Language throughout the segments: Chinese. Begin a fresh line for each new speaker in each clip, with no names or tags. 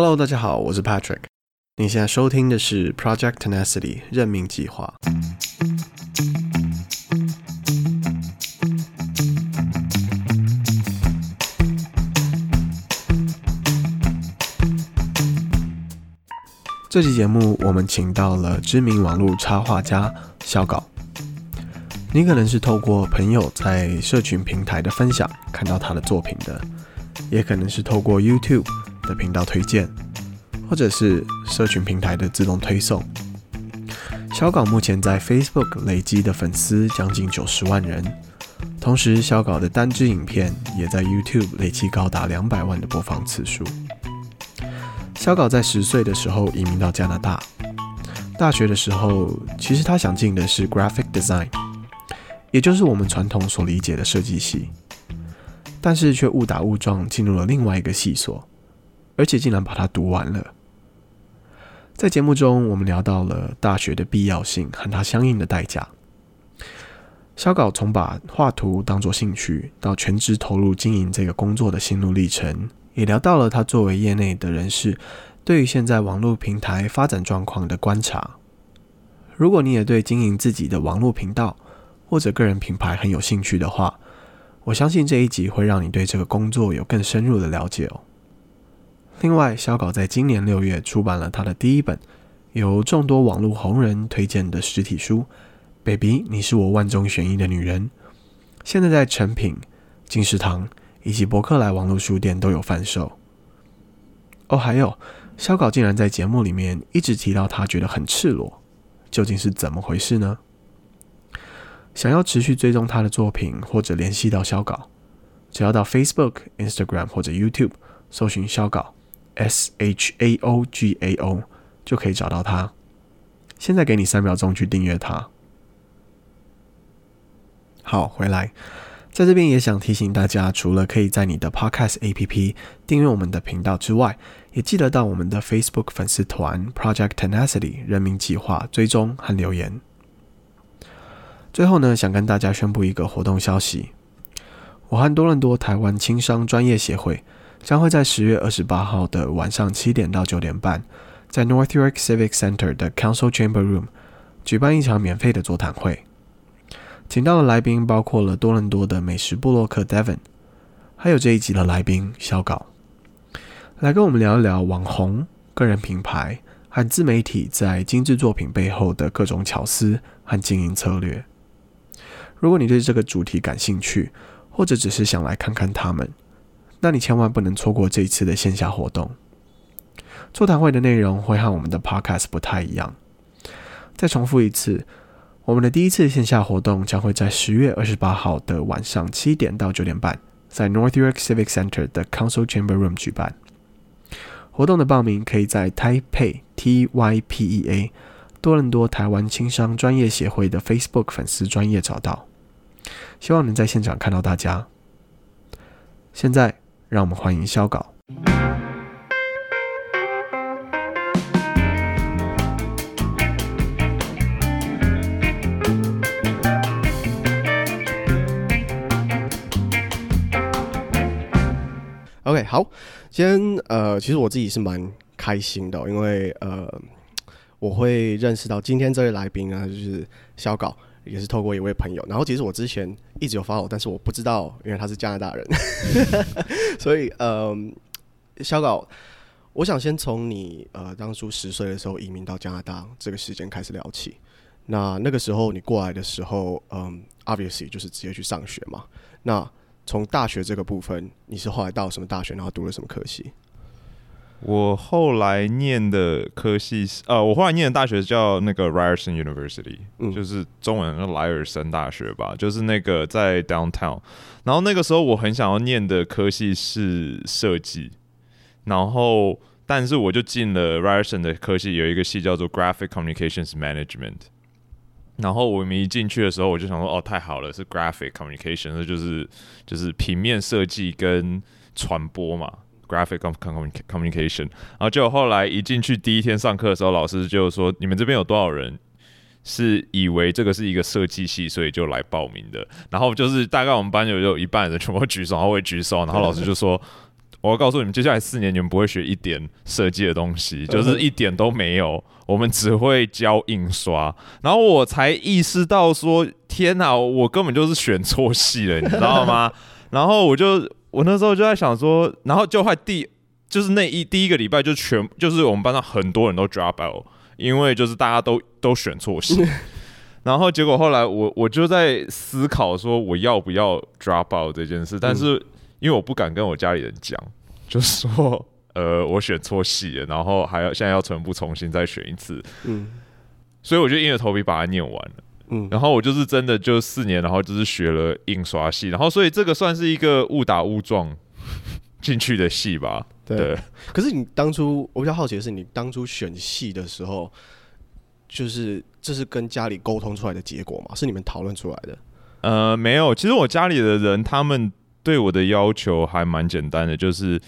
Hello，大家好，我是 Patrick。你现在收听的是 Project Tenacity 任命计划。这期节目我们请到了知名网络插画家嚣稿。你可能是透过朋友在社群平台的分享看到他的作品的，也可能是透过 YouTube。的频道推荐，或者是社群平台的自动推送。小稿目前在 Facebook 累积的粉丝将近九十万人，同时小稿的单支影片也在 YouTube 累计高达两百万的播放次数。小稿在十岁的时候移民到加拿大，大学的时候其实他想进的是 Graphic Design，也就是我们传统所理解的设计系，但是却误打误撞进入了另外一个系所。而且竟然把它读完了。在节目中，我们聊到了大学的必要性和它相应的代价。嚣稿从把画图当作兴趣，到全职投入经营这个工作的心路历程，也聊到了他作为业内的人士对于现在网络平台发展状况的观察。如果你也对经营自己的网络频道或者个人品牌很有兴趣的话，我相信这一集会让你对这个工作有更深入的了解哦。另外，嚣稿在今年六月出版了他的第一本由众多网络红人推荐的实体书《Baby，你是我万中选一的女人》，现在在诚品、金石堂以及博客来网络书店都有贩售。哦，还有，嚣稿竟然在节目里面一直提到他觉得很赤裸，究竟是怎么回事呢？想要持续追踪他的作品或者联系到嚣稿，只要到 Facebook、Instagram 或者 YouTube 搜寻嚣稿。S H A O G A O 就可以找到他。现在给你三秒钟去订阅他。好，回来，在这边也想提醒大家，除了可以在你的 Podcast APP 订阅我们的频道之外，也记得到我们的 Facebook 粉丝团 Project Tenacity 人民计划追踪和留言。最后呢，想跟大家宣布一个活动消息：我和多伦多台湾轻商专业协会。将会在十月二十八号的晚上七点到九点半，在 North York Civic Center 的 Council Chamber Room 举办一场免费的座谈会。请到的来宾包括了多伦多的美食部落客 Devon，还有这一集的来宾小稿，来跟我们聊一聊网红、个人品牌和自媒体在精致作品背后的各种巧思和经营策略。如果你对这个主题感兴趣，或者只是想来看看他们。那你千万不能错过这一次的线下活动。座谈会的内容会和我们的 Podcast 不太一样。再重复一次，我们的第一次线下活动将会在十月二十八号的晚上七点到九点半，在 North York Civic Center 的 Council Chamber Room 举办。活动的报名可以在 Taipei T Y P E A 多伦多台湾轻商专业协会的 Facebook 粉丝专业找到。希望能在现场看到大家。现在。让我们欢迎肖稿。OK，好，今天呃，其实我自己是蛮开心的，因为呃，我会认识到今天这位来宾呢，就是肖稿。也是透过一位朋友，然后其实我之前一直有 follow，但是我不知道，因为他是加拿大人，所以呃，嚣稿，我想先从你呃当初十岁的时候移民到加拿大这个时间开始聊起。那那个时候你过来的时候，嗯，obviously 就是直接去上学嘛。那从大学这个部分，你是后来到什么大学，然后读了什么科系？
我后来念的科系是，呃，我后来念的大学叫那个 Ryerson University，嗯，就是中文的莱尔森大学吧，就是那个在 Downtown。然后那个时候我很想要念的科系是设计，然后但是我就进了 Ryerson 的科系，有一个系叫做 Graphic Communications Management。然后我们一进去的时候，我就想说，哦，太好了，是 Graphic Communication，那就是就是平面设计跟传播嘛。Graphic communication，然后就后来一进去第一天上课的时候，老师就说：“你们这边有多少人是以为这个是一个设计系，所以就来报名的？”然后就是大概我们班有有一半人全部举手，然后会举手，然后老师就说：“我要告诉你们，接下来四年你们不会学一点设计的东西，就是一点都没有。我们只会教印刷。然后我才意识到说，天哪，我根本就是选错系了，你知道吗？然后我就我那时候就在想说，然后就快第就是那一第一个礼拜就全就是我们班上很多人都 drop out，因为就是大家都都选错系。然后结果后来我我就在思考说，我要不要 drop out 这件事，但是。因为我不敢跟我家里人讲，就说，呃，我选错系了，然后还要现在要全部重新再选一次，嗯，所以我就硬着头皮把它念完了，嗯，然后我就是真的就四年，然后就是学了印刷系，然后所以这个算是一个误打误撞进去的系吧，对。对，
可是你当初我比较好奇的是，你当初选系的时候，就是这是跟家里沟通出来的结果吗？是你们讨论出来的？
呃，没有，其实我家里的人他们。对我的要求还蛮简单的，就是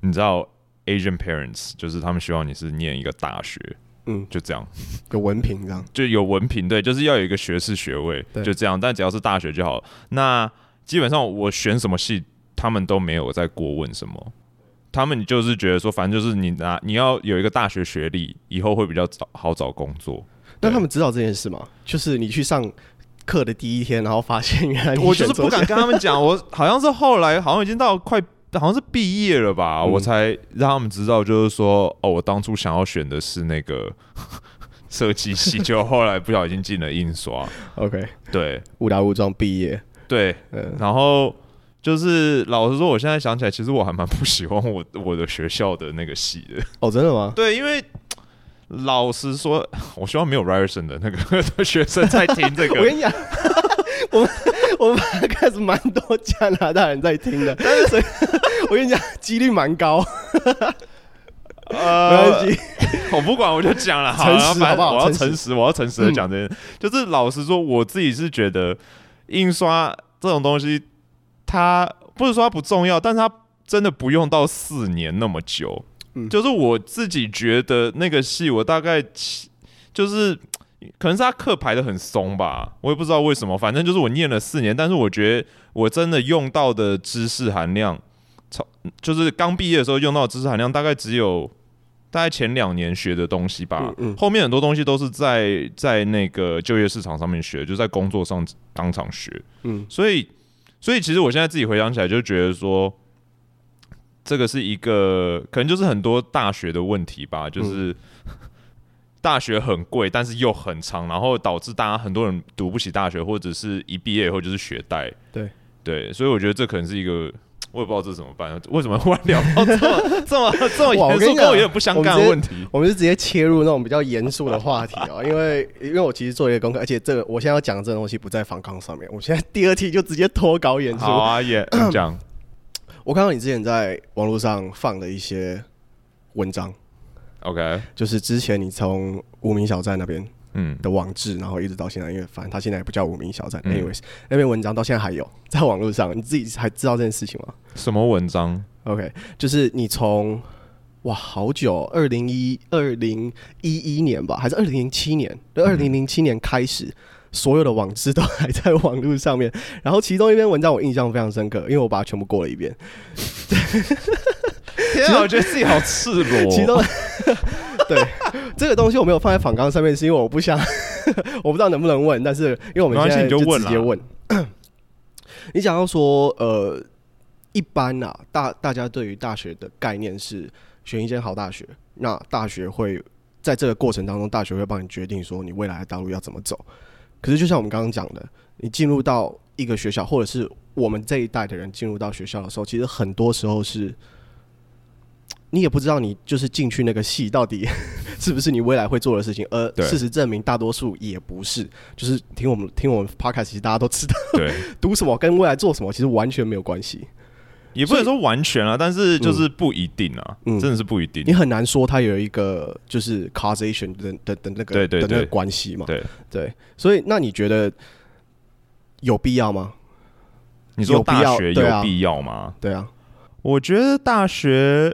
你知道，Asian parents 就是他们希望你是念一个大学，嗯，就这样，
有文凭这样，
就有文凭，对，就是要有一个学士学位，就这样。但只要是大学就好。那基本上我选什么系，他们都没有再过问什么，他们就是觉得说，反正就是你拿你要有一个大学学历，以后会比较找好找工作。
那他们知道这件事吗？就是你去上。课的第一天，然后发现原来
我就是不敢跟他们讲，我好像是后来好像已经到快好像是毕业了吧，嗯、我才让他们知道，就是说哦，我当初想要选的是那个 设计系，就后来不小心进了印刷。
OK，
对，
误打误撞毕业，
对，嗯、然后就是老实说，我现在想起来，其实我还蛮不喜欢我 我的学校的那个系的。
哦，真的吗？
对，因为。老实说，我希望没有 Ryerson 的那个学生在听这个。
我跟你讲，我们我们开始蛮多加拿大人在听的，但是 我跟你讲，几率蛮高。呃，没关系，
我不管，我就讲了，诚实好不好？我要诚实，我要诚实的讲这些。就是老实说，我自己是觉得印刷这种东西，它不是说它不重要，但是它真的不用到四年那么久。嗯就是我自己觉得那个戏，我大概就是可能是他课排的很松吧，我也不知道为什么。反正就是我念了四年，但是我觉得我真的用到的知识含量，超就是刚毕业的时候用到的知识含量，大概只有大概前两年学的东西吧。后面很多东西都是在在那个就业市场上面学，就在工作上当场学。嗯，所以所以其实我现在自己回想起来，就觉得说。这个是一个可能就是很多大学的问题吧，就是 大学很贵，但是又很长，然后导致大家很多人读不起大学，或者是一毕业以后就是学贷。
对
对，所以我觉得这可能是一个，我也不知道这怎么办，为什么忽然聊到这么这么这么严肃，跟我有点不相干的问题
我。我们是直接切入那种比较严肃的话题啊，因为因为我其实做一个功课，而且这个我现在要讲的这个东西不在反抗上面，我现在第二题就直接脱稿演出。
好啊，也 讲。
我看到你之前在网络上放的一些文章
，OK，
就是之前你从无名小站那边嗯的网志，然后一直到现在，因为反正他现在也不叫无名小站，anyways，那篇文章到现在还有在网络上，你自己还知道这件事情吗？
什么文章
？OK，就是你从哇好久，二零一二零一一年吧，还是二零零七年？对，二零零七年开始。所有的网志都还在网络上面，然后其中一篇文章我印象非常深刻，因为我把它全部过了一遍。
天啊，我觉得自己好赤裸。
其中，对这个东西我没有放在访纲上面，是因为我不想，我不知道能不能问，但是因为我们现在就直接问。你想要说，呃，一般啊，大大家对于大学的概念是选一间好大学，那大学会在这个过程当中，大学会帮你决定说你未来的道路要怎么走。可是，就像我们刚刚讲的，你进入到一个学校，或者是我们这一代的人进入到学校的时候，其实很多时候是，你也不知道你就是进去那个系到底 是不是你未来会做的事情。而事实证明，大多数也不是。就是听我们听我们 podcast，其实大家都知道，对，读什么跟未来做什么其实完全没有关系。
也不能说完全啊，但是就是不一定啊，嗯，真的是不一定。
你很难说它有一个就是 causation 的的的那个
对对对
的那个关系嘛？
对
对，所以那你觉得有必要吗？
你说大学有必要吗？
对啊，
我觉得大学，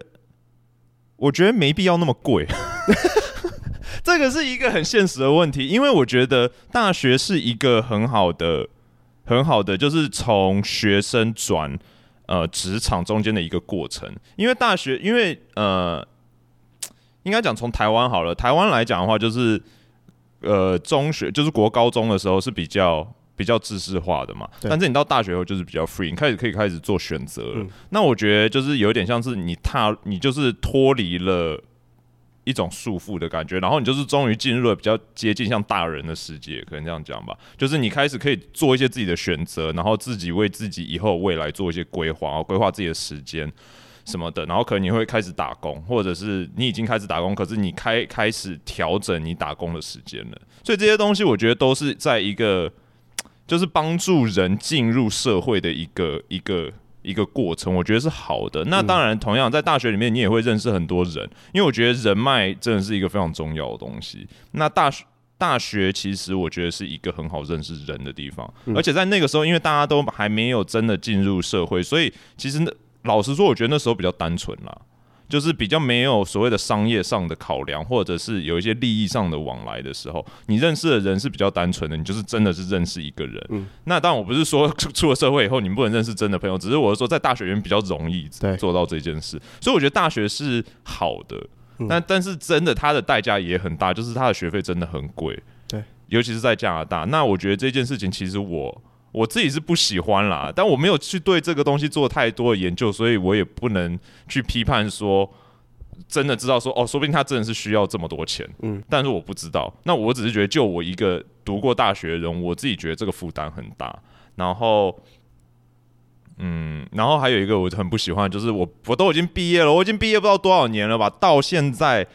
我觉得没必要那么贵。这个是一个很现实的问题，因为我觉得大学是一个很好的、很好的，就是从学生转。呃职场中间的一个过程。因为大学，因为呃，应该讲从台湾好了，台湾来讲的话，就是呃中学就是国高中的时候是比较。比较知识化的嘛，但是你到大学后就是比较 free，你开始可以开始做选择了。嗯。那我觉得就是有点像是你踏，你就是脱离了一种束缚的感觉，然后你就是终于进入了比较接近像大人的世界，可能这样讲吧。就是你开始可以做一些自己的选择，然后自己为自己以后未来做一些规划，规划自己的时间什么的。然后可能你会开始打工，或者是你已经开始打工，可是你开开始调整你打工的时间了。所以这些东西我觉得都是在一个。就是帮助人进入社会的一个一个一个过程，我觉得是好的。那当然，同样在大学里面，你也会认识很多人，因为我觉得人脉真的是一个非常重要的东西。那大学大学其实我觉得是一个很好认识人的地方，而且在那个时候，因为大家都还没有真的进入社会，所以其实那老实说，我觉得那时候比较单纯啦。就是比较没有所谓的商业上的考量，或者是有一些利益上的往来的时候，你认识的人是比较单纯的，你就是真的是认识一个人。嗯，那当然我不是说出了社会以后你们不能认识真的朋友，只是我是说在大学里面比较容易做到这件事，所以我觉得大学是好的。但但是真的它的代价也很大，就是它的学费真的很贵。对，尤其是在加拿大。那我觉得这件事情其实我。我自己是不喜欢啦，但我没有去对这个东西做太多的研究，所以我也不能去批判说真的知道说哦，说不定他真的是需要这么多钱。嗯，但是我不知道。那我只是觉得，就我一个读过大学的人，我自己觉得这个负担很大。然后，嗯，然后还有一个我很不喜欢，就是我我都已经毕业了，我已经毕业不知道多少年了吧，到现在。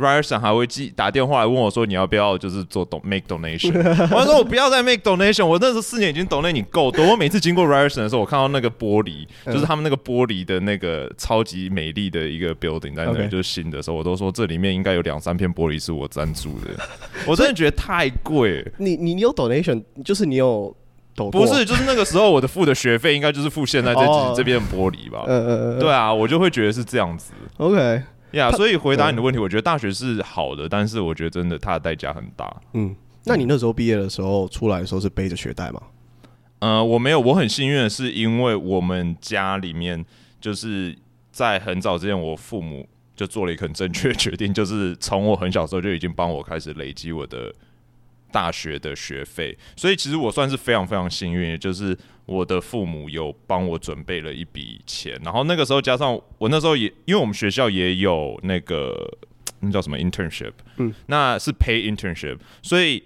Ryerson 还会寄打电话来问我说：“你要不要就是做 don make donation？” 我说：“我不要再 make donation。”我那时候四年已经 donate 你够多。我每次经过 Ryerson 的时候，我看到那个玻璃，就是他们那个玻璃的那个超级美丽的一个 building 在那里，就是新的时候，我都说这里面应该有两三片玻璃是我赞助的。我真的觉得太贵。你你你有 donation，就是你有不是就是那个时候我的付的学费应该就是付现在这这边的玻璃吧？嗯嗯嗯，对啊，我就会觉得是这样子。OK。呀，yeah, 所以回答你的问题，我觉得大学是好的，但是我觉得真的它的代价很大。嗯，那你那时候毕业的时候出来的时候是背着学贷吗？呃，我没有，我很幸运的是，因为我们家里面就是在很早之前，我父母就做了一个很正确的决定，就是从我很小时候就已经帮我开始累积我的。大学的学费，所以其实我算是非常非常幸运，也就是我的父母有帮我准备了一笔钱，然后那个时候加上我那时候也，因为我们学校也有那个那叫什么 internship，嗯，那是 pay internship，所以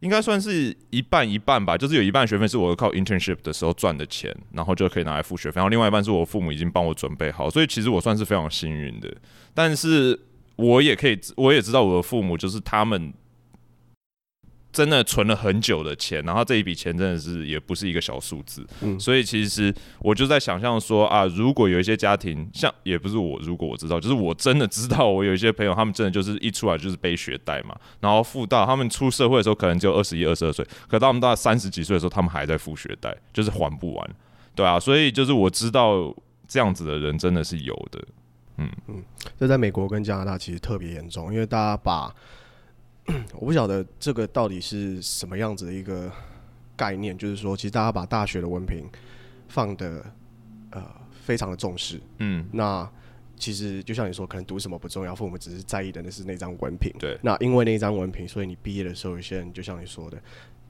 应该算是一半一半吧，就是有一半学费是我靠 internship 的时候赚的钱，然后就可以拿来付学费，然后另外一半是我父母已经帮我准备好，所以其实我算是非常幸运的，但是我也可以，我也知道我的父母就是他们。真的存了很久的钱，然后这一笔钱真的是也不是一个小数字，嗯，所以其实我就在想象说啊，如果有一些家庭，像也不是我，如果我知道，就是我真的知道，我有一些朋友，他们真的就是一出来就是背学贷嘛，然后付到他们出社会的时候，可能就二十一、二十二岁，可到他们到三十几岁的时候，他们还在付学贷，就是还不完，对啊，所以就是我知道这样子的人真的是有的，嗯。嗯，这在美国跟加拿大其实特别严重，因为大家把。我不晓得这个到底是什么样子的一个概念，就是说，其实大家把大学的文凭放的呃非常的重视，嗯，那其实就像你说，可能读什么不重要，父母只是在意的那是那张文凭，对。那因为那张文凭，所以你毕业的时候，有些人就像你说的，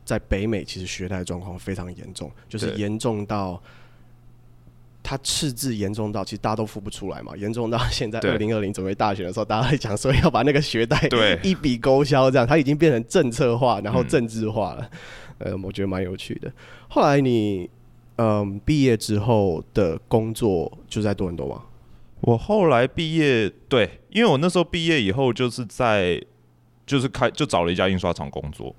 在北美其实学贷状况非常严重，就是严重到。他赤字严重到，其实大家都付不出来嘛。严重到现在二零二零准备大学的时候，大家会讲说要把那个学贷 一笔勾销，这样他已经变成政策化，然后政治化了。嗯、呃，我觉得蛮有趣的。后来你嗯毕业之后的工作就在多伦多吗？我后来毕业，对，因为我那时候毕业以后就是在就是开就找了一家印刷厂工作。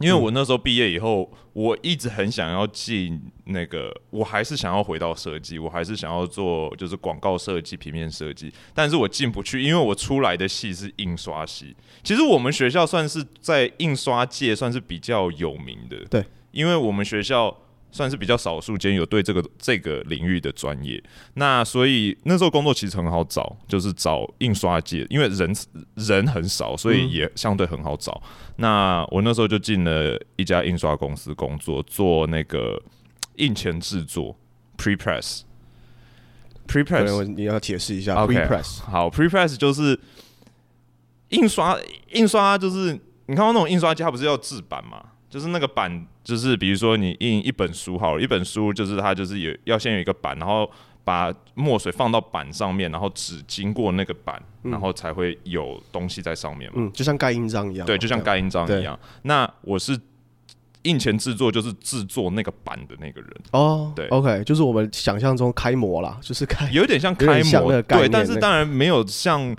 因为我那时候毕业以后，我一直很想要进那个，我还是想要回到设计，我还是想要做就是广告设计、平面设计，但是我进不去，因为我出来的系是印刷系。其实我们学校算是在印刷界算是比较有名的，对，因为我们学校。算是比较少数间有对这个这个领域的专业，那所以那时候工作其实很好找，就是找印刷界，因为人人很少，所以也相对很好找。嗯、那我那时候就进了一家印刷公司工作，做那个印前制作 prepress。prepress
你要解释一下。Prepress
好，prepress 就是印刷，印刷就是你看到那种印刷机，它不是要制版嘛？就是那个版，就是比如说你印一本书好了，一本书就是它就是有要先有一个版，然后把墨水放到版上面，然后纸经过那个版，嗯、然后才会有东西在上面嘛。
嗯，就像盖印章一样。
对，就像盖印章一样。那我是印前制作，就是制作那个版的那个人。哦，对
，OK，就是我们想象中开模啦，就是开，
有点像开模，对，但是当然没有像。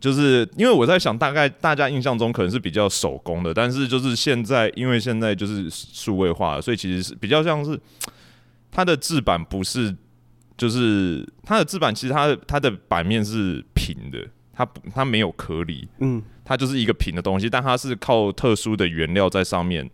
就是因为我在想，大概大家印象中可能是比较手工的，但是就是现在，因为现在就是数位化，所以其实是比较像是它的制版不是，就是它的制版其实它的它的版面是平的，它它没有颗粒，嗯，它就是一个平的东西，但它是靠特殊的原料在上面。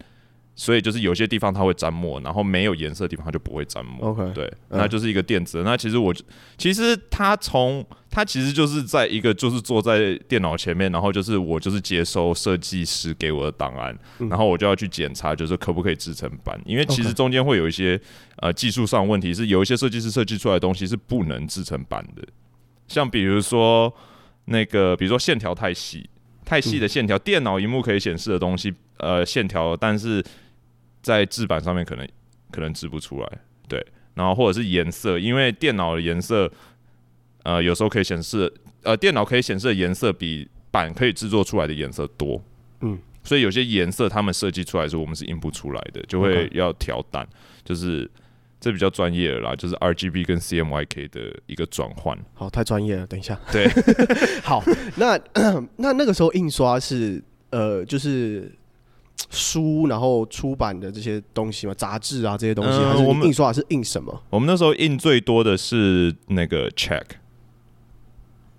所以就是有些地方它会沾墨，然后没有颜色的地方它就不会沾墨。OK，对，那就是一个电子的。那其实我其实它从它其实就是在一个就是坐在电脑前面，然后就是我就是接收设计师给我的档案，嗯、然后我就要去检查，就是可不可以制成版。因为其实中间会有一些呃技术上问题，是有一些设计师设计出来的东西是不能制成版的。像比如说那个，比如说线条太细，太细的线条，嗯、电脑荧幕可以显示的东西，呃，线条，但是。在制版上面可能可能制不出来，对，然后或者是颜色，因为电脑的颜色，呃，有时候可以显示，呃，电脑可以显示的颜色比板可以制作出来的颜色多，嗯，所以有些颜色他们设计出来的时候，我们是印不出来的，就会要调淡，Okay. 就是这比较专业了啦，就是 RGB 跟 CMYK 的一个转换。
好，太专业了，等一下，
对，
好，那 那那个时候印刷是呃，就是。书，然后出版的这些东西嘛，杂志啊这些东西，还是印刷还是印什么？
嗯，我们那时候印最多的是那个 check，check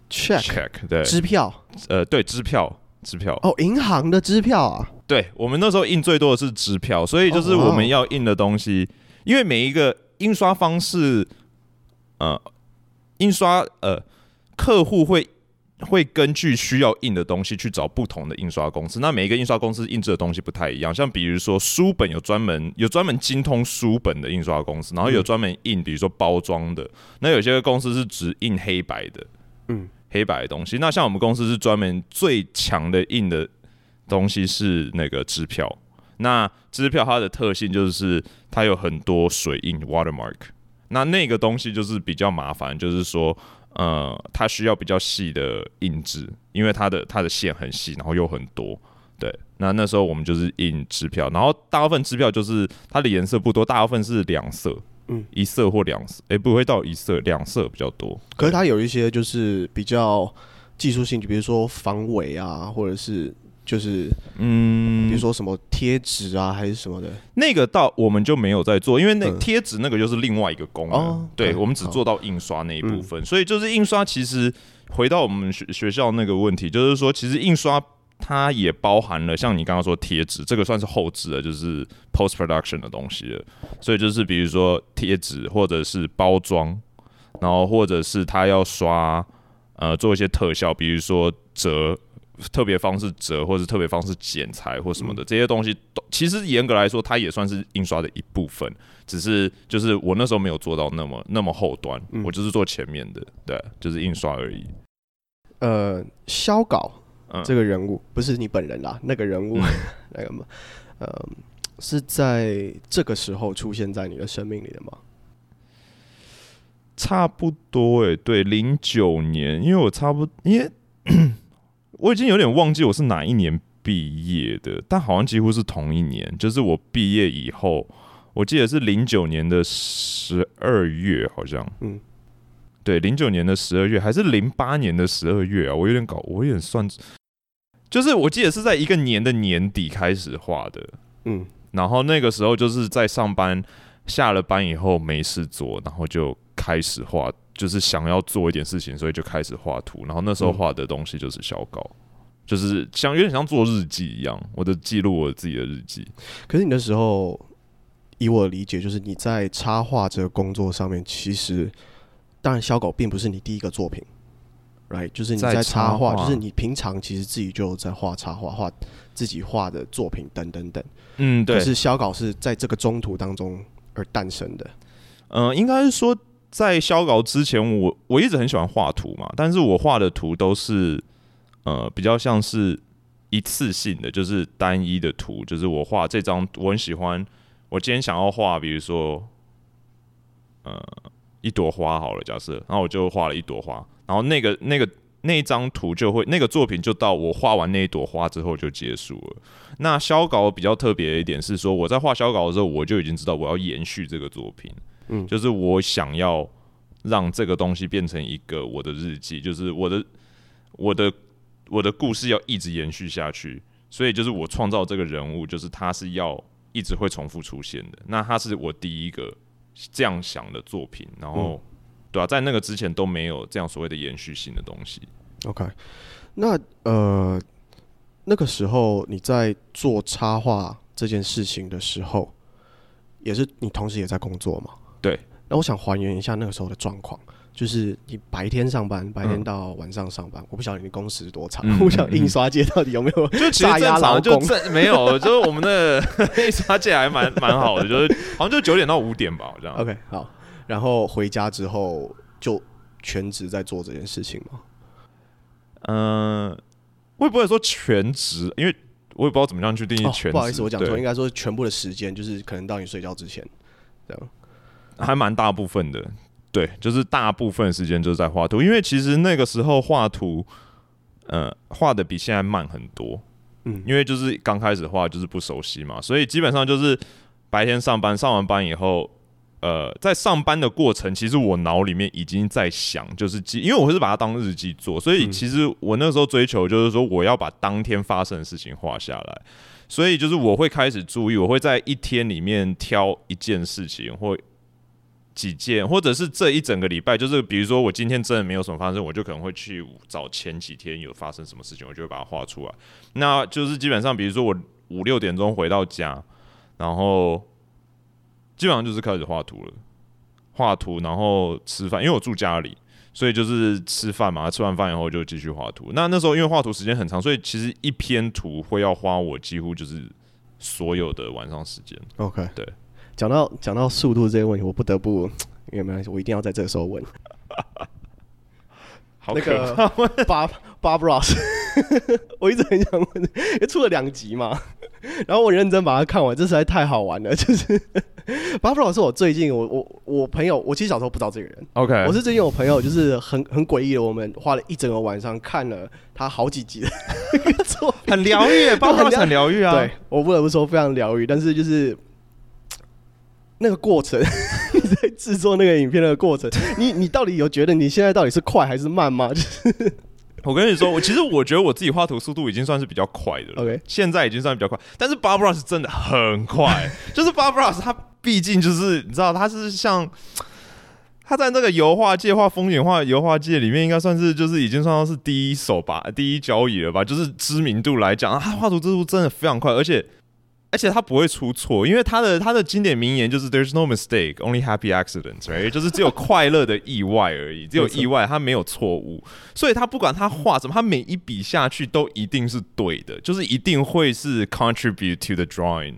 check，check 对，
支票，
呃，对，支票，支票。
哦，银行的支票啊。
对，我们那时候印最多的是支票，所以就是我们要印的东西，哦，因为每一个印刷方式，呃，印刷呃，客户会。会根据需要印的东西去找不同的印刷公司。那每一个印刷公司印制的东西不太一样。像比如说书本有专门有专门精通书本的印刷公司，然后有专门印比如说包装的。那有些公司是只印黑白的，嗯，黑白的东西。那像我们公司是专门最强的印的东西是那个支票。那支票它的特性就是它有很多水印 watermark。那那个东西就是比较麻烦，就是说。呃，它需要比较细的印制，因为它的它的线很细，然后又很多。对，那那时候我们就是印支票，然后大部分支票就是它的颜色不多，大部分是两色，嗯，一色或两色，哎、欸，不会到一色，两色比较多。
可是它有一些就是比较技术性，就比如说防伪啊，或者是。就是，嗯，比如说什么贴纸啊，还是什么的，
那个到我们就没有在做，因为那贴纸那个就是另外一个功能。对我们只做到印刷那一部分，所以就是印刷其实回到我们学学校那个问题，就是说其实印刷它也包含了像你刚刚说贴纸，这个算是后置的，就是 post production 的东西了。所以就是比如说贴纸或者是包装，然后或者是他要刷呃做一些特效，比如说折。特别方式折，或者特别方式剪裁或什么的，嗯、这些东西都其实严格来说，它也算是印刷的一部分。只是就是我那时候没有做到那么那么后端，嗯、我就是做前面的，对，就是印刷而已。
呃，嚣搞这个人物、嗯、不是你本人啦，那个人物、嗯、那个嘛，呃，是在这个时候出现在你的生命里的吗？
差不多诶、欸，对，零九年，因为我差不多，因为。我已经有点忘记我是哪一年毕业的，但好像几乎是同一年。就是我毕业以后，我记得是零九年的十二月，好像，嗯，对，零九年的十二月，还是零八年的十二月啊？我有点搞，我有点算，就是我记得是在一个年的年底开始画的，嗯，然后那个时候就是在上班，下了班以后没事做，然后就开始画。就是想要做一点事情，所以就开始画图。然后那时候画的东西就是小稿，嗯、就是像有点像做日记一样，我的记录我自己的日记。
可是你那时候，以我的理解，就是你在插画这个工作上面，其实当然小稿并不是你第一个作品，right？就是你在插画，就是你平常其实自己就在画插画，画自己画的作品等等等。嗯，对。可是小稿是在这个中途当中而诞生的。
嗯、呃，应该是说在嚣稿之前，我我一直很喜欢画图嘛，但是我画的图都是呃比较像是一次性的，就是单一的图，就是我画这张我很喜欢，我今天想要画，比如说呃一朵花好了，假设，然后我就画了一朵花，然后那个那个。那张图就会，那个作品就到我画完那一朵花之后就结束了。那肖稿比较特别的一点是说，我在画肖稿的时候，我就已经知道我要延续这个作品，嗯，就是我想要让这个东西变成一个我的日记，就是我的我的我的故事要一直延续下去。所以就是我创造这个人物，就是他是要一直会重复出现的。那他是我第一个这样想的作品，然后。对啊，在那个之前都没有这样所谓的延续性的东西。
OK，那呃，那个时候你在做插画这件事情的时候，也是你同时也在工作嘛？
对。
那我想还原一下那个时候的状况，就是你白天上班，白天到晚上上班。嗯、我不晓得你工时多长，嗯、我想印刷界到底有没有
就其压劳工？就没有，就是我们的 印刷界还蛮蛮好的，就是 好像就九点到五点吧，这样。
OK，好。然后回家之后就全职在做这件事情吗？
嗯、呃，我也不会说全职，因为我也不知道怎么样去定义全不
好意思，我讲错，应该说全部的时间就是可能到你睡觉之前，这样
还蛮大部分的。对，就是大部分时间就是在画图，因为其实那个时候画图，呃，画的比现在慢很多。嗯，因为就是刚开始画就是不熟悉嘛，所以基本上就是白天上班，上完班以后。呃，在上班的过程，其实我脑里面已经在想，就是记，因为我是把它当日记做，所以其实我那时候追求就是说，我要把当天发生的事情画下来。所以就是我会开始注意，我会在一天里面挑一件事情或几件，或者是这一整个礼拜，就是比如说我今天真的没有什么发生，我就可能会去找前几天有发生什么事情，我就会把它画出来。那就是基本上，比如说我五六点钟回到家，然后。基本上就是开始画图了，画图，然后吃饭，因为我住家里，所以就是吃饭嘛。吃完饭以后就继续画图。那那时候因为画图时间很长，所以其实一篇图会要花我几乎就是所有的晚上时间。
OK，
对。
讲到讲到速度这个问题，我不得不，因为没关系，我一定要在这个时候问。
好那个
Bob Bob Ross，我一直很想问，因为出了两集嘛，然后我认真把它看完，这实在太好玩了，就是。Bob Ross 是我最近我我我朋友，我其实小时候不知道这个人。
OK，
我是最近我朋友，就是很很诡异的，我们花了一整个晚上看了他好几集的作品，
很疗愈。Bob Ross 很疗愈啊，
对我不得不说非常疗愈。但是就是那个过程，你在制作那个影片的过程，你你到底有觉得你现在到底是快还是慢吗？就是。
我跟你说，我其实我觉得我自己画图速度已经算是比较快的了。OK，现在已经算比较快，但是 Bob Ross 真的很快。就是 Ross 他毕竟就是你知道他是像他在那个油画界画风景画油画界里面应该算是就是已经算到是第一手吧，第一交椅了吧？就是知名度来讲，他画图速度真的非常快，而且。而且他不会出错，因为他的他的经典名言就是 "There's no mistake, only happy accidents"，right？就是只有快乐的意外而已，只有意外，他没有错误。所以他不管他画什么，他每一笔下去都一定是对的，就是一定会是 contribute to the drawing。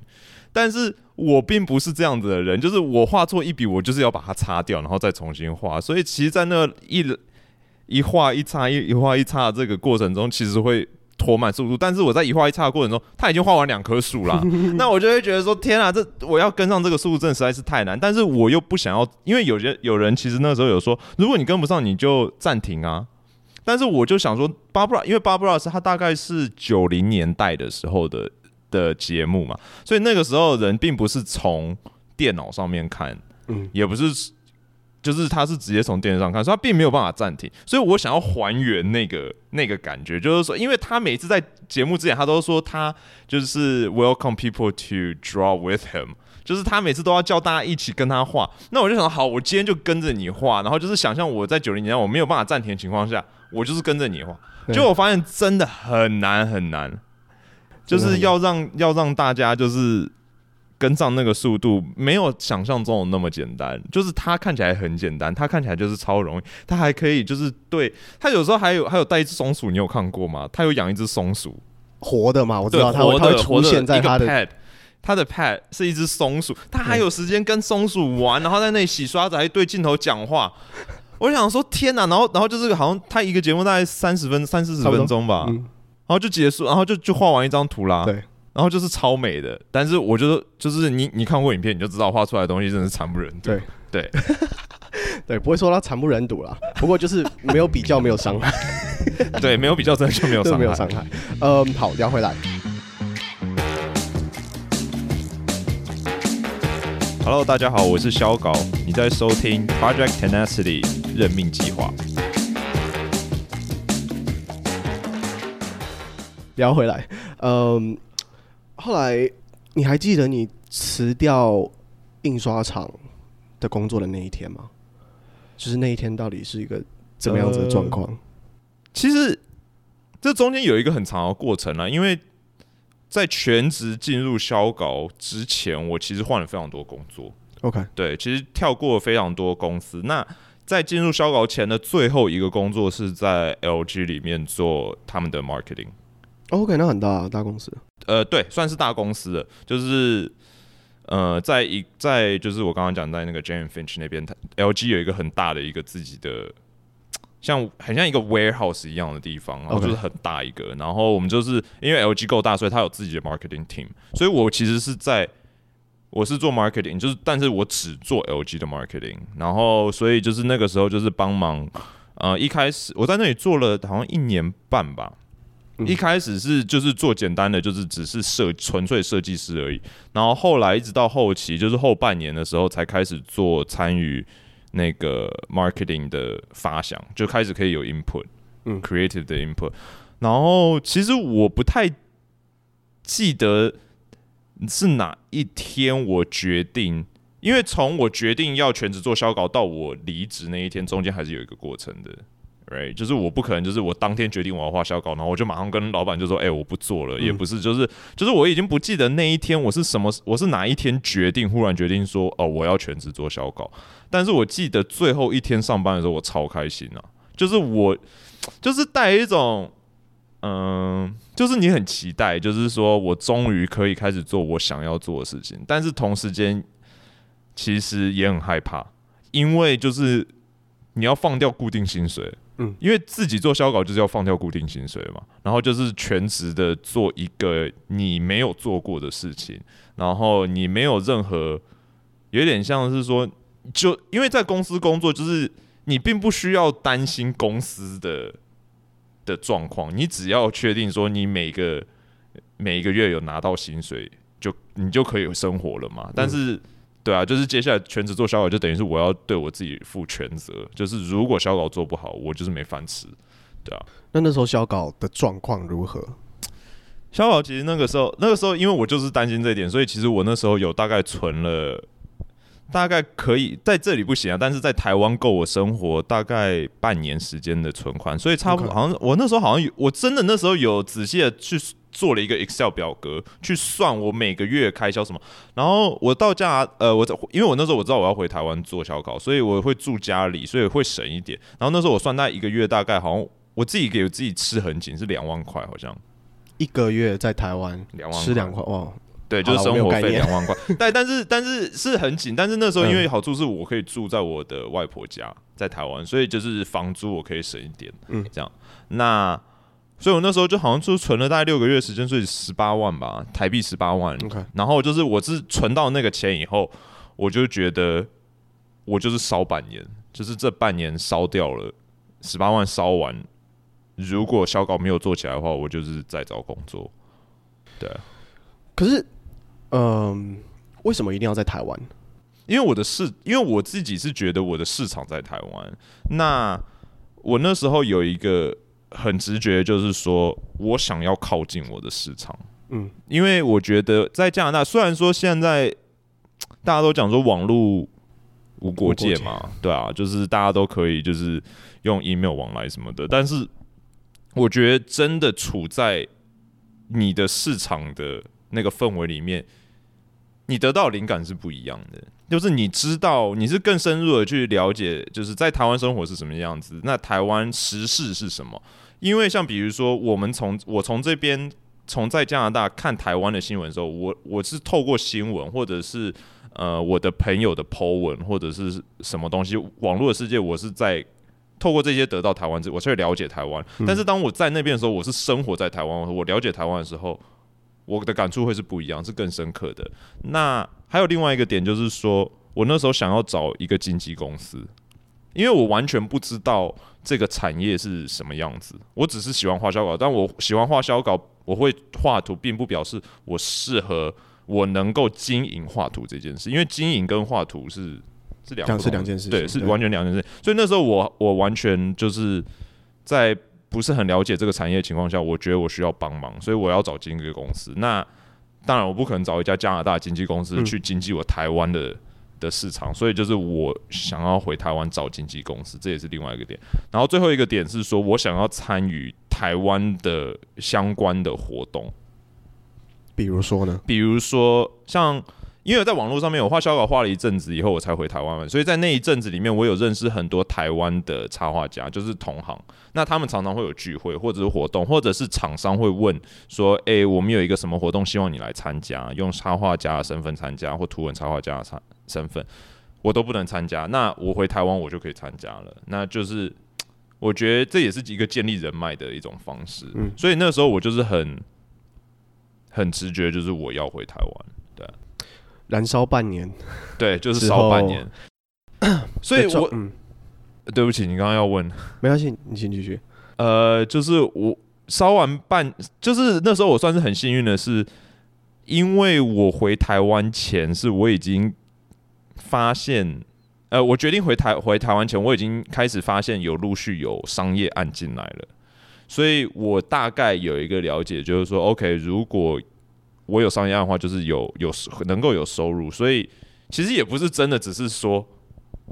但是我并不是这样子的人，就是我画错一笔，我就是要把它擦掉，然后再重新画。所以其实，在那一一画一擦一一画一擦的这个过程中，其实会。拖慢速度，但是我在一画一叉的过程中，他已经画完两棵树了。那我就会觉得说，天啊，这我要跟上这个速度，真的实在是太难。但是我又不想要，因为有些有人其实那时候有说，如果你跟不上，你就暂停啊。但是我就想说巴布拉因为 Bob Ross 他大概是九零年代的时候的的节目嘛，所以那个时候人并不是从电脑上面看，嗯，也不是。就是他是直接从电视上看，所以他并没有办法暂停。所以我想要还原那个那个感觉，就是说，因为他每次在节目之前，他都说他就是 welcome people to draw with him，就是他每次都要叫大家一起跟他画。那我就想，好，我今天就跟着你画，然后就是想象我在九零年代我没有办法暂停的情况下，我就是跟着你画。结果我发现真的很难很难，就是要让要让大家就是。跟上那个速度没有想象中的那么简单，就是他看起来很简单，他看起来就是超容易，他还可以就是对，他有时候还有还有带一只松鼠，你有看过吗？他有养一只松鼠，
活的嘛？我知道它会，它会出现在他的 pad，
他的 pad 是一只松鼠，他还有时间跟松鼠玩，然后在那里洗刷子，还对镜头讲话。我想说天哪，然后然后就是好像他一个节目大概三十分三四十分钟吧，嗯，然后就结束，然后就就画完一张图啦，对，然后就是超美的。但是我觉得就是你你看过影片，你就知道画出来的东西真的是惨不忍睹，对对
对，不会说它惨不忍睹啦，不过就是没有比较没有伤害，
对，没有比较真的就没有伤害，没有伤害。
嗯，好，聊回来。
Hello，大家好，我是嚣搞，你在收听 Project Tenacity 任命计划。
聊回来，嗯，后来你还记得你辞掉印刷厂的工作的那一天吗？就是那一天到底是一个怎么样子的状况？呃，
其实这中间有一个很长的过程啊，因为。在全职进入销稿之前，我其实换了非常多工作。
OK，
对，其实跳过了非常多公司。那在进入销稿前的最后一个工作是在 LG 里面做他们的 marketing。
OK，那很大大公司。
呃，对，算是大公司的，就是呃，在一在就是我刚刚讲在那个 Jane Finch 那边，他 LG 有一个很大的一个自己的。像很像一个 warehouse 一样的地方，然后就是很大一个。然后我们就是因为 LG 够大，所以他有自己的 marketing team。所以我其实是在，我是做 marketing，就是但是我只做 LG 的 marketing。然后所以就是那个时候就是帮忙，呃，一开始我在那里做了好像一年半吧。嗯、一开始是就是做简单的，就是只是设纯粹设计师而已。然后后来一直到后期，就是后半年的时候才开始做参与。那个 marketing 的发想就开始可以有 input，嗯，creative 的 input，然后其实我不太记得是哪一天我决定，因为从我决定要全职做销稿到我离职那一天，中间还是有一个过程的。Right，就是我不可能，就是我当天决定我要画小稿，然后我就马上跟老板就说：“哎、欸，我不做了。嗯”也不是，就是就是我已经不记得那一天我是什么，我是哪一天决定，忽然决定说：“哦，我要全职做小稿。”但是我记得最后一天上班的时候，我超开心啊！就是我就是带一种，嗯、呃，就是你很期待，就是说我终于可以开始做我想要做的事情，但是同时间其实也很害怕，因为就是你要放掉固定薪水。嗯，因为自己做销稿就是要放掉固定薪水嘛，然后就是全职的做一个你没有做过的事情，然后你没有任何，有点像是说，就因为在公司工作，就是你并不需要担心公司的的状况，你只要确定说你每个每一个月有拿到薪水，就你就可以有生活了嘛，但是。对啊，就是接下来全职做小稿，就等于是我要对我自己负全责。就是如果小稿做不好，我就是没饭吃。对啊，
那那时候小稿的状况如何？
小稿其实那个时候，那个时候因为我就是担心这一点，所以其实我那时候有大概存了，大概可以在这里不行啊，但是在台湾够我生活大概半年时间的存款，所以差不多好像我那时候好像有，我真的那时候有仔细的去。做了一个 Excel 表格去算我每个月开销什么，然后我到家呃，我因为我那时候我知道我要回台湾做小考，所以我会住家里，所以会省一点。然后那时候我算那一个月大概好像我自己给我自己吃很紧，是两万块好像。
一个月在台湾两万吃两块哦，
对，就是生活费两万块。但但是但是是很紧，但是那时候因为好处是我可以住在我的外婆家在台湾，所以就是房租我可以省一点，嗯，这样。那。所以我那时候就好像就存了大概六个月时间，所以十八万吧，台币十八万。然后就是我是存到那个钱以后，我就觉得我就是烧半年，就是这半年烧掉了十八万烧完，如果小稿没有做起来的话，我就是在找工作。对。
可是，嗯、呃，为什么一定要在台湾？
因为我的市，因为我自己是觉得我的市场在台湾。那我那时候有一个。很直觉，就是说我想要靠近我的市场，嗯，因为我觉得在加拿大，虽然说现在大家都讲说网络无国界嘛，对啊，就是大家都可以就是用 email 往来什么的，但是我觉得真的处在你的市场的那个氛围里面，你得到灵感是不一样的。就是你知道，你是更深入的去了解，就是在台湾生活是什么样子。那台湾时事是什么？因为像比如说，我们从我从这边从在加拿大看台湾的新闻的时候，我我是透过新闻或者是呃我的朋友的 po 文或者是什么东西，网络的世界，我是在透过这些得到台湾，我才会了解台湾。但是当我在那边的时候，我是生活在台湾，我了解台湾的时候，我的感触会是不一样，是更深刻的。那还有另外一个点就是说，我那时候想要找一个经纪公司，因为我完全不知道这个产业是什么样子，我只是喜欢画小稿，但我喜欢画小稿。我会画图，并不表示我适合，我能够经营画图这件事，因为经营跟画图是是两
是两件事，
对，是完全两件事。所以那时候我我完全就是在不是很了解这个产业的情况下，我觉得我需要帮忙，所以我要找经纪公司。那当然我不可能找一家加拿大经纪公司去经纪我台湾的。嗯的市场，所以就是我想要回台湾找经纪公司，这也是另外一个点。然后最后一个点是说，我想要参与台湾的相关的活动，
比如说呢？
比如说像，因为在网络上面我画小稿画了一阵子以后，我才回台湾，所以在那一阵子里面，我有认识很多台湾的插画家，就是同行。那他们常常会有聚会，或者是活动，或者是厂商会问说：“哎、我们有一个什么活动，希望你来参加，用插画家的身份参加，或图文插画家的参。”身份我都不能参加，那我回台湾我就可以参加了。那就是我觉得这也是一个建立人脉的一种方式。嗯，所以那时候我就是很很直觉，就是我要回台湾。对，
燃烧半年，
对，就是烧半年。所以我嗯，对不起，你刚刚要问，
没关系，你先继续。
呃，就是我烧完半，就是那时候我算是很幸运的是，因为我回台湾前是我已经。发现，呃，我决定回台回台湾前，我已经开始发现有陆续有商业案进来了，所以我大概有一个了解，就是说，OK，如果我有商业案的话，就是有有能够有收入，所以其实也不是真的只是说，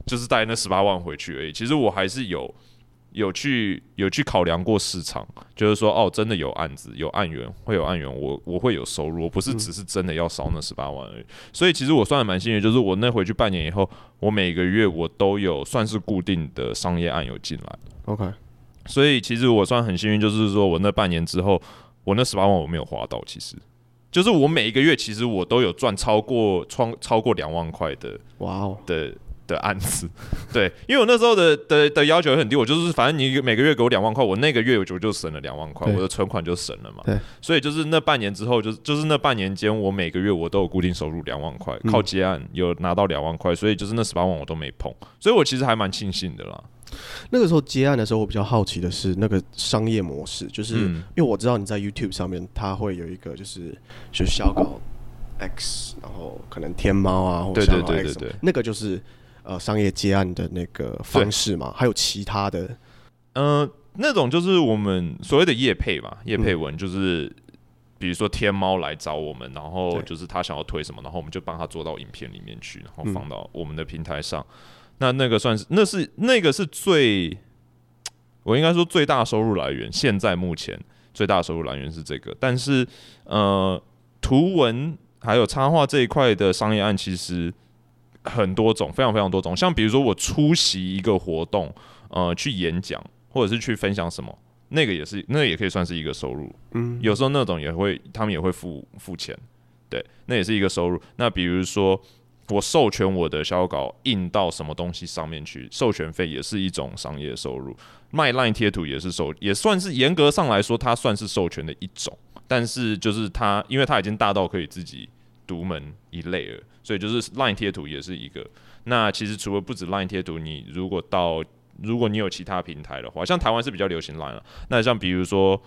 就是带那十八万回去而已，其实我还是有。有去有去考量过市场，就是说哦，真的有案子有案源会有案源，我我会有收入，我不是只是真的要烧那十八万而已。所以其实我算的蛮幸运，就是我那回去半年以后，我每个月我都有算是固定的商业案有进来。
OK，
所以其实我算很幸运，就是说我那半年之后，我那十八万我没有花到，其实就是我每一个月其实我都有赚超过超超过两万块的。
哇哦
的。的案子，对，因为我那时候的的的要求也很低，我就是反正你每个月给我两万块，我那个月我就就省了两万块，我的存款就省了嘛。
对，
所以就是那半年之后，就是就是那半年间，我每个月我都有固定收入两万块，靠接案有拿到两万块，所以就是那十八万我都没碰，所以我其实还蛮庆幸的啦。
那个时候接案的时候，我比较好奇的是那个商业模式，就是、嗯、因为我知道你在 YouTube 上面，它会有一个就是就是小稿 X，然后可能天猫啊，或者对对对对对，那个就是。呃，商业接案的那个方式嘛，还有其他的，
嗯、呃，那种就是我们所谓的业配嘛，业配文就是，比如说天猫来找我们，然后就是他想要推什么，然后我们就帮他做到影片里面去，然后放到我们的平台上。嗯、那那个算是，那是那个是最，我应该说最大收入来源。现在目前最大收入来源是这个，但是呃，图文还有插画这一块的商业案其实。很多种，非常非常多种。像比如说，我出席一个活动，呃，去演讲，或者是去分享什么，那个也是，那个也可以算是一个收入。嗯，有时候那种也会，他们也会付付钱，对，那也是一个收入。那比如说，我授权我的小稿印到什么东西上面去，授权费也是一种商业收入。卖 LINE 贴图也是授，也算是严格上来说，它算是授权的一种。但是就是它，因为它已经大到可以自己独门一类了。所以就是 Line 贴图也是一个。那其实除了不止 Line 贴图，你如果到如果你有其他平台的话，像台湾是比较流行 Line 了。那像比如说，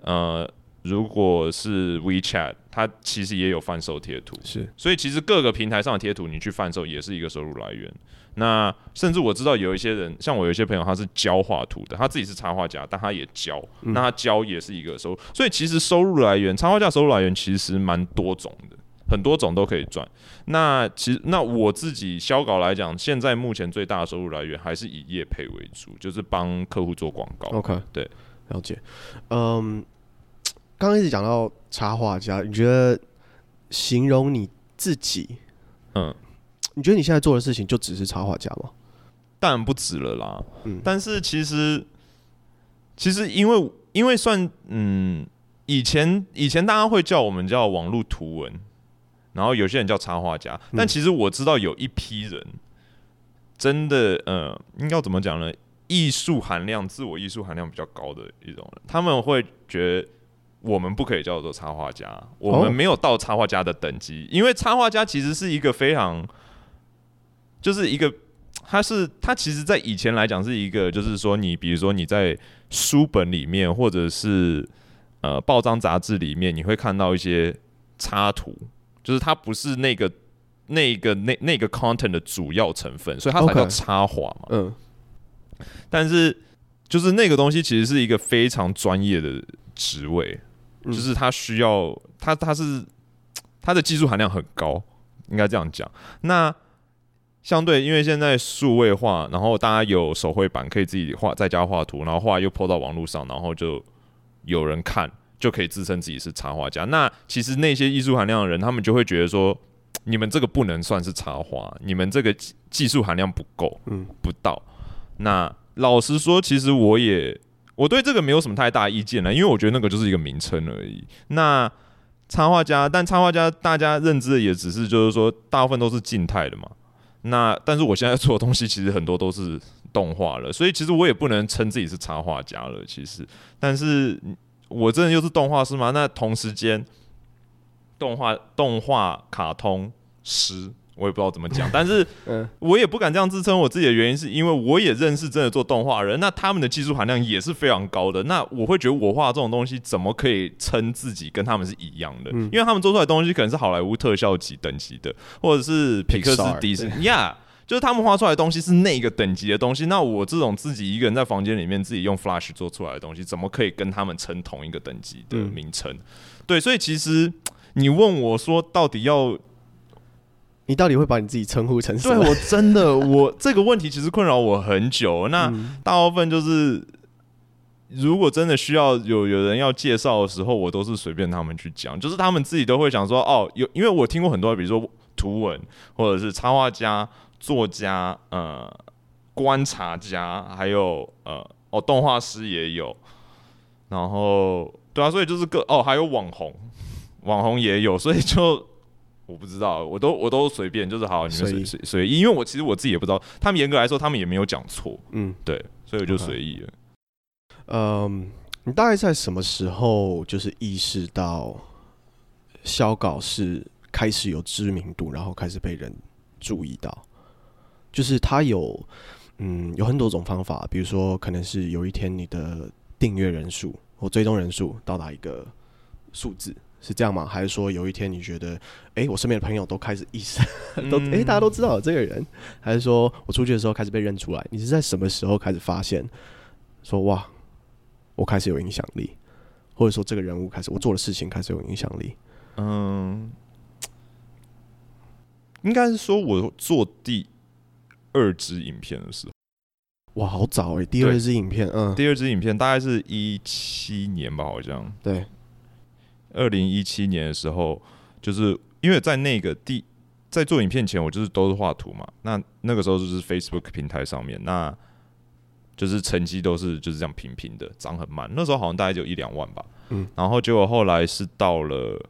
呃，如果是 WeChat，它其实也有贩售贴图。
是。
所以其实各个平台上的贴图你去贩售也是一个收入来源。那甚至我知道有一些人，像我有一些朋友他是教画图的，他自己是插画家，但他也教，那他教也是一个收入。所以其实收入来源，插画家收入来源其实蛮多种的。很多种都可以赚。那其实，那我自己销稿来讲，现在目前最大的收入来源还是以业配为主，就是帮客户做广告。
OK，
对，
了解。嗯，刚刚一直讲到插画家，你觉得形容你自己，
嗯，
你觉得你现在做的事情就只是插画家吗？
当然不止了啦。嗯，但是其实，其实因为因为算嗯。以前以前大家会叫我们叫网络图文，然后有些人叫插画家，但其实我知道有一批人真的，嗯，应该要怎么讲呢？艺术含量、自我艺术含量比较高的一种人，他们会觉得我们不可以叫做插画家，我们没有到插画家的等级，因为插画家其实是一个非常，就是一个，他是他其实在以前来讲是一个，就是说你比如说你在书本里面或者是。呃，报章杂志里面你会看到一些插图，就是它不是那个、那个、那那个 content 的主要成分，所以它才叫插画嘛。嗯。但是，就是那个东西其实是一个非常专业的职位，就是他需要他，他是 他的技术含量很高，应该这样讲。那相对，因为现在数位化，然后大家有手绘板可以自己画，在家画图，然后画又 po 到网络上，然后就。有人看就可以自称自己是插画家。那其实那些艺术含量的人，他们就会觉得说，你们这个不能算是插画，你们这个技术含量不够，嗯，不到。那老实说，其实我也我对这个没有什么太大意见了，因为我觉得那个就是一个名称而已。那插画家，但插画家大家认知的也只是就是说，大部分都是静态的嘛。那但是我现在做的东西，其实很多都是。动画了，所以其实我也不能称自己是插画家了。其实，但是我真的又是动画师吗？那同时间，动画、动画、卡通师，我也不知道怎么讲。但是，我也不敢这样自称我自己的原因，是因为我也认识真的做动画人，那他们的技术含量也是非常高的。那我会觉得我画这种东西，怎么可以称自己跟他们是一样的？因为他们做出来的东西可能是好莱坞特效级等级的，或者是皮克斯、迪士尼呀。就是他们画出来的东西是那个等级的东西，那我这种自己一个人在房间里面自己用 Flash 做出来的东西，怎么可以跟他们称同一个等级的名称？嗯、对，所以其实你问我说，到底要
你到底会把你自己称呼成什么？
对，我真的我这个问题其实困扰我很久。那大部分就是，如果真的需要有有人要介绍的时候，我都是随便他们去讲，就是他们自己都会想说，哦，有，因为我听过很多，比如说图文或者是插画家。作家、呃，观察家，还有呃，哦，动画师也有，然后对啊，所以就是个哦，还有网红，网红也有，所以就我不知道，我都我都随便，就是好，你们随随随意，因为我其实我自己也不知道，他们严格来说，他们也没有讲错，嗯，对，所以我就随意了。
嗯，你大概在什么时候就是意识到嚣搞是开始有知名度，然后开始被人注意到？就是他有，嗯，有很多种方法，比如说，可能是有一天你的订阅人数或追踪人数到达一个数字，是这样吗？还是说有一天你觉得，哎、欸，我身边的朋友都开始意识，都哎、欸，大家都知道这个人，还是说我出去的时候开始被认出来？你是在什么时候开始发现，说哇，我开始有影响力，或者说这个人物开始我做的事情开始有影响力？嗯，
应该是说我做第。二支影片的时候，
哇，好早哎！第二支影片，嗯，
第二支影片大概是一七年吧，好像。
对，
二零一七年的时候，就是因为在那个第在做影片前，我就是都是画图嘛。那那个时候就是 Facebook 平台上面，那就是成绩都是就是这样平平的，涨很慢。那时候好像大概就一两万吧。嗯，然后结果后来是到了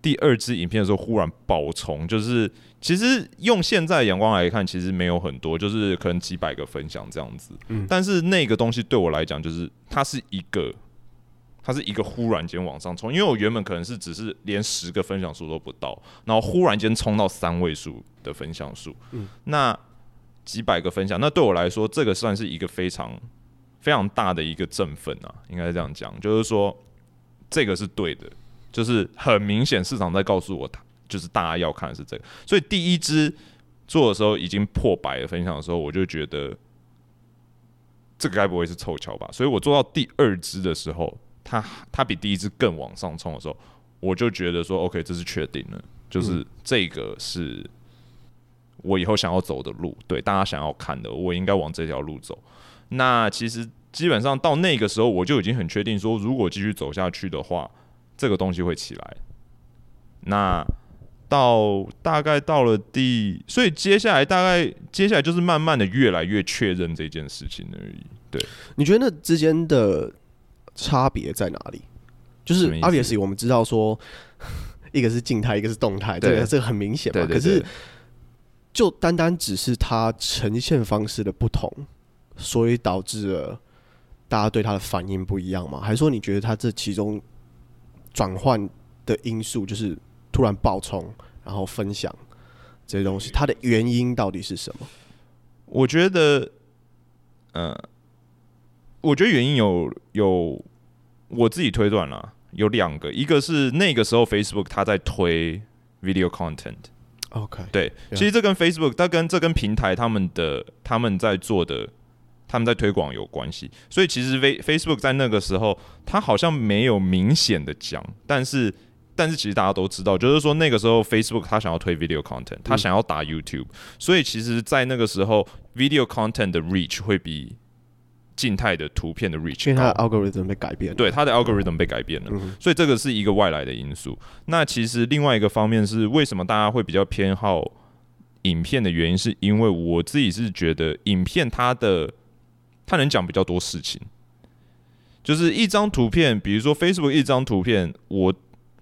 第二支影片的时候，忽然爆冲，就是。其实用现在的眼光来看，其实没有很多，就是可能几百个分享这样子。嗯，但是那个东西对我来讲，就是它是一个，它是一个忽然间往上冲，因为我原本可能是只是连十个分享数都不到，然后忽然间冲到三位数的分享数。嗯，那几百个分享，那对我来说，这个算是一个非常非常大的一个振奋啊，应该是这样讲，就是说这个是对的，就是很明显市场在告诉我它。就是大家要看的是这个，所以第一支做的时候已经破百的分享的时候，我就觉得这个该不会是凑巧吧？所以我做到第二支的时候，它它比第一只更往上冲的时候，我就觉得说，OK，这是确定了，就是这个是我以后想要走的路，对大家想要看的，我应该往这条路走。那其实基本上到那个时候，我就已经很确定说，如果继续走下去的话，这个东西会起来。那到大概到了第，所以接下来大概接下来就是慢慢的越来越确认这件事情而已。对，
你觉得那之间的差别在哪里？就是 obviously 我们知道说，一个是静态，一个是动态，这个这个很明显嘛。可是，就单单只是它呈现方式的不同，所以导致了大家对它的反应不一样嘛？还是说你觉得它这其中转换的因素就是突然爆冲，然后分享这些东西，它的原因到底是什么？
我觉得，嗯、呃，我觉得原因有有我自己推断了。有两个，一个是那个时候 Facebook 它在推 video content，OK，对.其实这跟 Facebook，它跟这跟平台他们的他们在做的，他们在推广有关系。所以其实 Facebook 在那个时候，它好像没有明显的讲，但是但是其实大家都知道，就是说那个时候 Facebook 它想要推 video content，它想要打 YouTube，嗯，所以其实，在那个时候 video content 的 reach 会比。静态的图片的 reach，
因为它的 algorithm 被改变了，
对，它的 algorithm 被改变了，嗯，所以这个是一个外来的因素。那其实另外一个方面是，为什么大家会比较偏好影片的原因，是因为我自己是觉得影片它的它能讲比较多事情，就是一张图片，比如说 Facebook 一张图片，我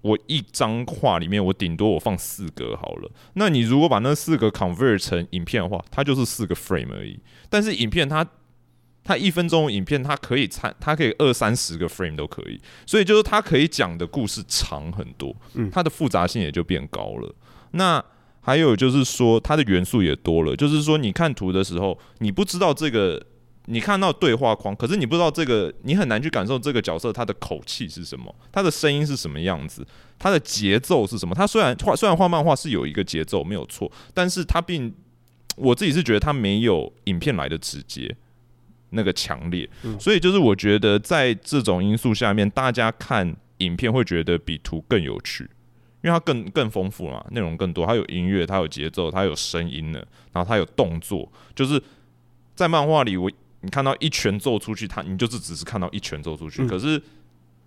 我一张画里面我顶多我放四格好了，那你如果把那四个 convert 成影片的话，它就是四个 frame 而已。但是影片它它一分钟的影片，它可以参，它可以二三十个 frame 都可以，所以就是它可以讲的故事长很多，它的复杂性也就变高了。那还有就是说，它的元素也多了，就是说你看图的时候，你不知道这个，你看到对话框，可是你不知道这个，你很难去感受这个角色他的口气是什么，他的声音是什么样子，他的节奏是什么。他虽然画，虽然画漫画是有一个节奏没有错，但是他并我自己是觉得他没有影片来的直接。那个强烈，所以就是我觉得在这种因素下面，大家看影片会觉得比图更有趣，因为它更更丰富嘛，内容更多，它有音乐，它有节奏，它有声音的，然后它有动作，就是在漫画里，我你看到一拳揍出去，它你就是只是看到一拳揍出去，可是。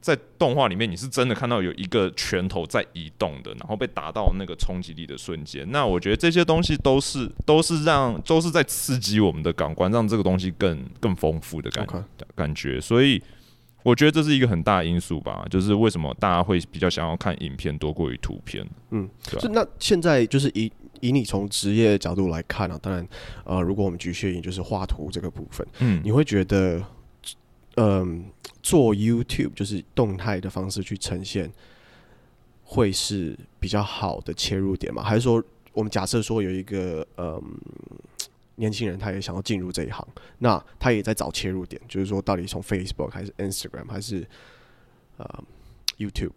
在动画里面，你是真的看到有一个拳头在移动的，然后被打到那个冲击力的瞬间。那我觉得这些东西都是都是让都是在刺激我们的感官，让这个东西更更丰富的感.感觉。所以我觉得这是一个很大因素吧，就是为什么大家会比较想要看影片多过于图片。
嗯，是那现在就是以以你从职业角度来看啊，当然，呃，如果我们局限于就是画图这个部分，嗯，你会觉得，嗯。做 YouTube 就是动态的方式去呈现，会是比较好的切入点吗？还是说，我们假设说有一个嗯年轻人，他也想要进入这一行，那他也在找切入点，就是说到底从 Facebook 还是 Instagram 还是呃 YouTube？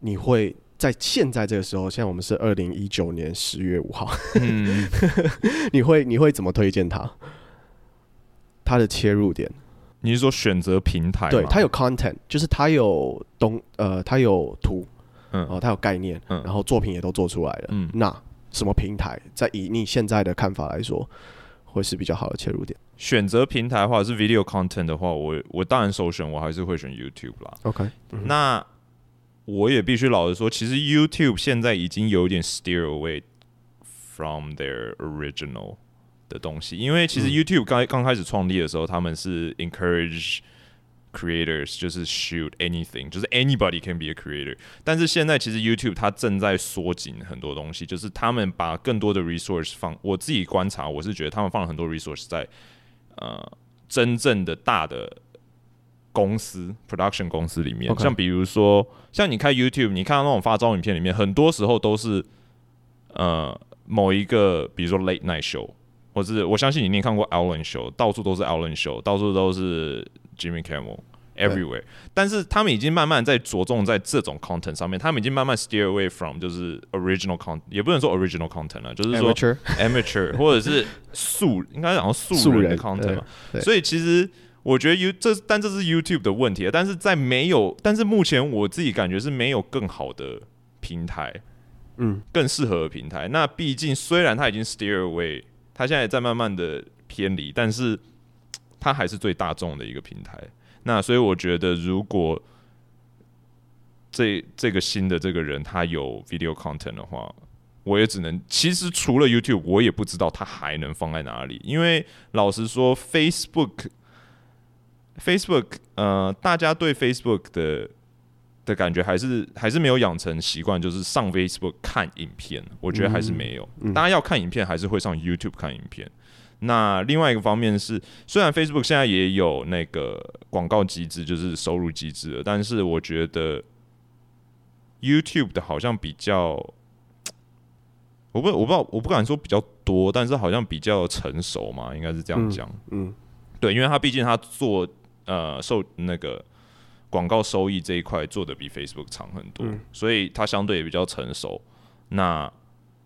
你会在现在这个时候，现在我们是二零一九年十月五号，嗯、你会你会怎么推荐他？他的切入点？
你是说选择平台？
对，它有 content，就是它有东呃，它有图，嗯，哦，它有概念，嗯，然后作品也都做出来了，嗯，那什么平台，在以你现在的看法来说，会是比较好的切入点？
选择平台或者是 video content 的话，我我当然首选，我还是会选 YouTube 啦。
OK，
那我也必须老实说，其实 YouTube 现在已经有点 steer away from their original。的东西，因为其实 YouTube 刚刚开始创立的时候，他们是 encourage creators，就是 shoot anything，就是 anybody can be a creator。但是现在其实 YouTube 它正在缩紧很多东西，就是他们把更多的 resource 放。我自己观察，我是觉得他们放了很多 resource 在呃真正的大的公司 production 公司里面。像比如说，像你开 YouTube，你看到那种发招影片里面，很多时候都是呃某一个，比如说 late night show。或是我相信你，一定看过 Allen Show，到处都是 Allen Show，到处都是 Jimmy Kimmel，everywhere。但是他们已经慢慢在着重在这种 content 上面，他们已经慢慢 steer away from 就是 original content，也不能说 original content 了，就是说 amateur, amateur 或者是素，应该讲素人的 content 嘛。所以其实我觉得 You 这，但这是 YouTube 的问题。但是在没有，但是目前我自己感觉是没有更好的平台，嗯，更适合的平台。那毕竟虽然它已经 steer away。他现在也在慢慢的偏离，但是他还是最大众的一个平台。那所以我觉得，如果这这个新的这个人他有 video content 的话，我也只能其实除了 YouTube，我也不知道他还能放在哪里。因为老实说，Facebook，Facebook，呃，大家对 Facebook 的的感觉还是还是没有养成习惯，就是上 Facebook 看影片，我觉得还是没有。大、嗯、家要看影片，还是会上 YouTube 看影片。那另外一个方面是，虽然 Facebook 现在也有那个广告机制，就是收入机制了，但是我觉得 YouTube 的好像比较，我不我不知道，我不敢说比较多，但是好像比较成熟嘛，应该是这样讲、嗯。嗯，对，因为他毕竟他做呃受那个。广告收益这一块做的比 Facebook 长很多，嗯、所以它相对也比较成熟。那，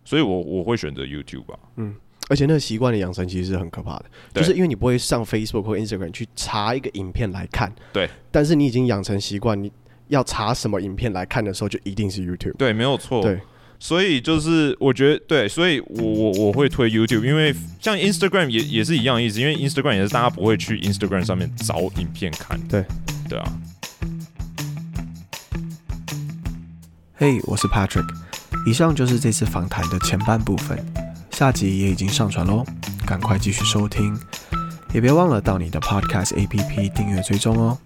所以我我会选择 YouTube 吧。
嗯，而且那个习惯的养成其实是很可怕的，就是因为你不会上 Facebook 或 Instagram 去查一个影片来看。
对。
但是你已经养成习惯，你要查什么影片来看的时候，就一定是 YouTube。
对，没有错。
对。
所以就是我觉得对，所以我我我会推 YouTube，因为像 Instagram 也也是一样的意思，因为 Instagram 也是大家不会去 Instagram 上面找影片看。
对。
对啊。
嘿我是 Patrick。以上就是这次访谈的前半部分，下集也已经上传喽，赶快继续收听，也别忘了到你的 Podcast APP 订阅追踪哦。